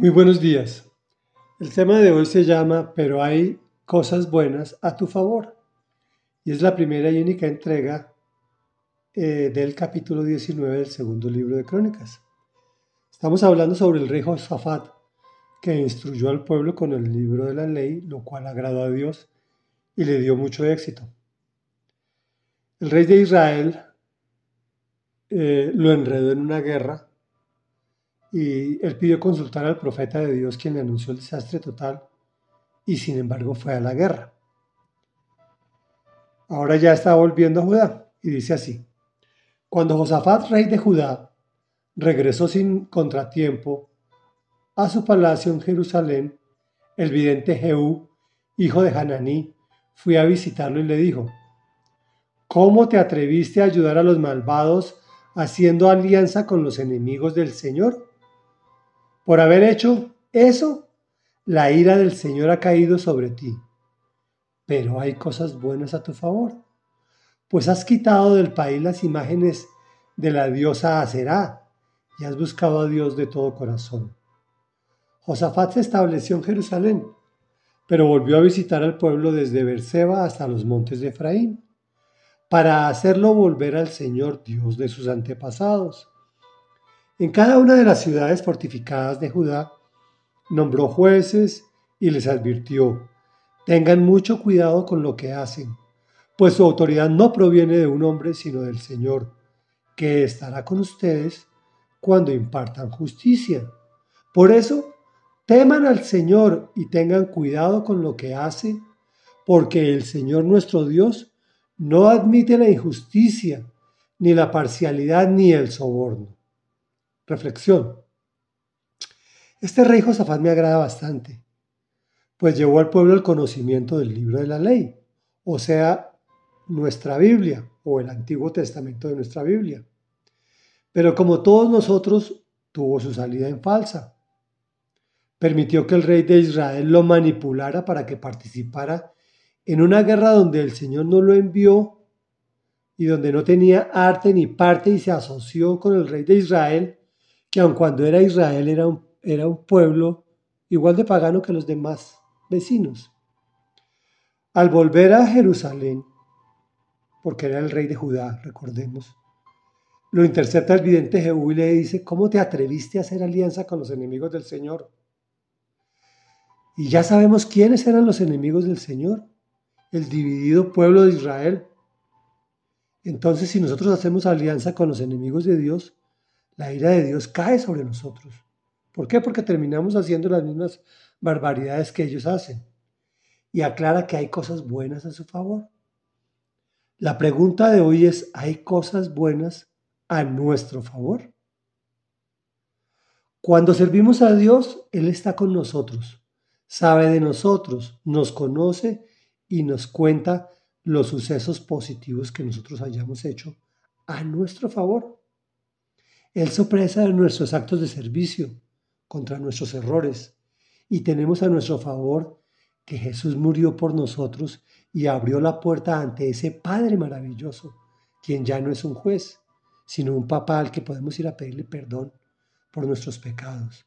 Muy buenos días. El tema de hoy se llama Pero hay cosas buenas a tu favor. Y es la primera y única entrega eh, del capítulo 19 del segundo libro de Crónicas. Estamos hablando sobre el rey Josafat, que instruyó al pueblo con el libro de la ley, lo cual agradó a Dios y le dio mucho éxito. El rey de Israel eh, lo enredó en una guerra y él pidió consultar al profeta de Dios quien le anunció el desastre total y sin embargo fue a la guerra. Ahora ya está volviendo a Judá y dice así, cuando Josafat, rey de Judá, regresó sin contratiempo a su palacio en Jerusalén, el vidente Jehú, hijo de Hananí, fue a visitarlo y le dijo, ¿Cómo te atreviste a ayudar a los malvados haciendo alianza con los enemigos del Señor? Por haber hecho eso, la ira del Señor ha caído sobre ti. Pero hay cosas buenas a tu favor, pues has quitado del país las imágenes de la diosa Aserá y has buscado a Dios de todo corazón. Josafat se estableció en Jerusalén, pero volvió a visitar al pueblo desde Berseba hasta los montes de Efraín, para hacerlo volver al Señor Dios de sus antepasados en cada una de las ciudades fortificadas de Judá, nombró jueces y les advirtió, tengan mucho cuidado con lo que hacen, pues su autoridad no proviene de un hombre, sino del Señor, que estará con ustedes cuando impartan justicia. Por eso, teman al Señor y tengan cuidado con lo que hace, porque el Señor nuestro Dios no admite la injusticia, ni la parcialidad, ni el soborno. Reflexión. Este rey Josafat me agrada bastante, pues llevó al pueblo el conocimiento del libro de la ley, o sea, nuestra Biblia o el Antiguo Testamento de nuestra Biblia. Pero como todos nosotros, tuvo su salida en falsa. Permitió que el rey de Israel lo manipulara para que participara en una guerra donde el Señor no lo envió y donde no tenía arte ni parte y se asoció con el rey de Israel que aun cuando era Israel era un, era un pueblo igual de pagano que los demás vecinos. Al volver a Jerusalén, porque era el rey de Judá, recordemos, lo intercepta el vidente Jehú y le dice, ¿cómo te atreviste a hacer alianza con los enemigos del Señor? Y ya sabemos quiénes eran los enemigos del Señor, el dividido pueblo de Israel. Entonces, si nosotros hacemos alianza con los enemigos de Dios, la ira de Dios cae sobre nosotros. ¿Por qué? Porque terminamos haciendo las mismas barbaridades que ellos hacen. Y aclara que hay cosas buenas a su favor. La pregunta de hoy es, ¿hay cosas buenas a nuestro favor? Cuando servimos a Dios, Él está con nosotros, sabe de nosotros, nos conoce y nos cuenta los sucesos positivos que nosotros hayamos hecho a nuestro favor. Él sorpresa de nuestros actos de servicio contra nuestros errores y tenemos a nuestro favor que Jesús murió por nosotros y abrió la puerta ante ese Padre maravilloso, quien ya no es un juez, sino un papá al que podemos ir a pedirle perdón por nuestros pecados.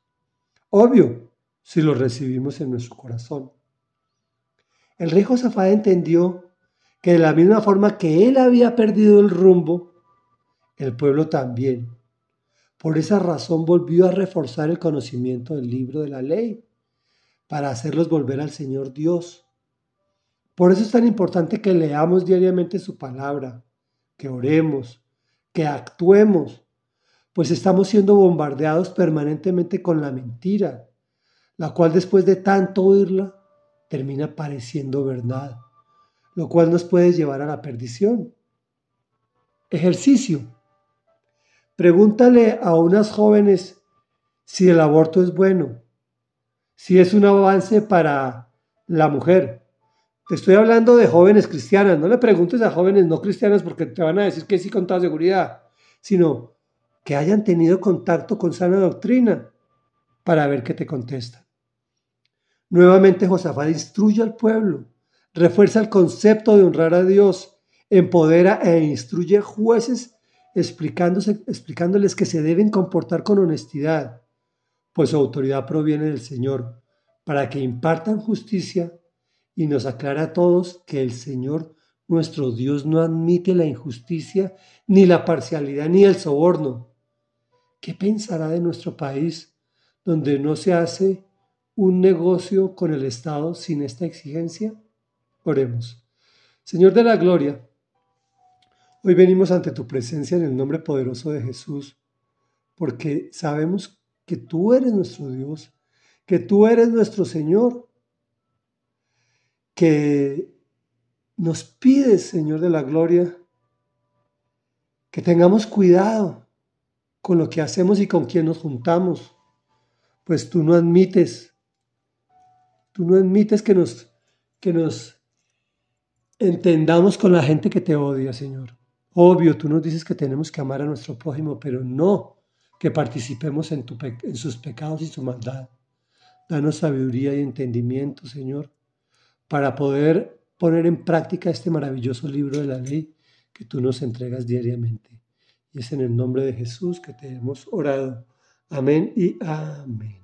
Obvio, si lo recibimos en nuestro corazón. El rey Josafat entendió que de la misma forma que él había perdido el rumbo, el pueblo también por esa razón volvió a reforzar el conocimiento del libro de la ley, para hacerlos volver al Señor Dios. Por eso es tan importante que leamos diariamente su palabra, que oremos, que actuemos, pues estamos siendo bombardeados permanentemente con la mentira, la cual después de tanto oírla termina pareciendo verdad, lo cual nos puede llevar a la perdición. Ejercicio. Pregúntale a unas jóvenes si el aborto es bueno, si es un avance para la mujer. Te estoy hablando de jóvenes cristianas, no le preguntes a jóvenes no cristianas porque te van a decir que sí con toda seguridad, sino que hayan tenido contacto con sana doctrina para ver qué te contestan. Nuevamente Josafat instruye al pueblo, refuerza el concepto de honrar a Dios, empodera e instruye jueces explicándoles que se deben comportar con honestidad, pues su autoridad proviene del Señor, para que impartan justicia y nos aclare a todos que el Señor nuestro Dios no admite la injusticia, ni la parcialidad, ni el soborno. ¿Qué pensará de nuestro país, donde no se hace un negocio con el Estado sin esta exigencia? Oremos. Señor de la Gloria, hoy venimos ante tu presencia en el nombre poderoso de Jesús, porque sabemos que tú eres nuestro Dios, que tú eres nuestro Señor, que nos pides, Señor de la Gloria, que tengamos cuidado con lo que hacemos y con quien nos juntamos, pues tú no admites, tú no admites que nos, que nos entendamos con la gente que te odia, Señor. Obvio, tú nos dices que tenemos que amar a nuestro prójimo, pero no que participemos en, sus pecados y su maldad. Danos sabiduría y entendimiento, Señor, para poder poner en práctica este maravilloso libro de la ley que tú nos entregas diariamente. Y es en el nombre de Jesús que te hemos orado. Amén y amén.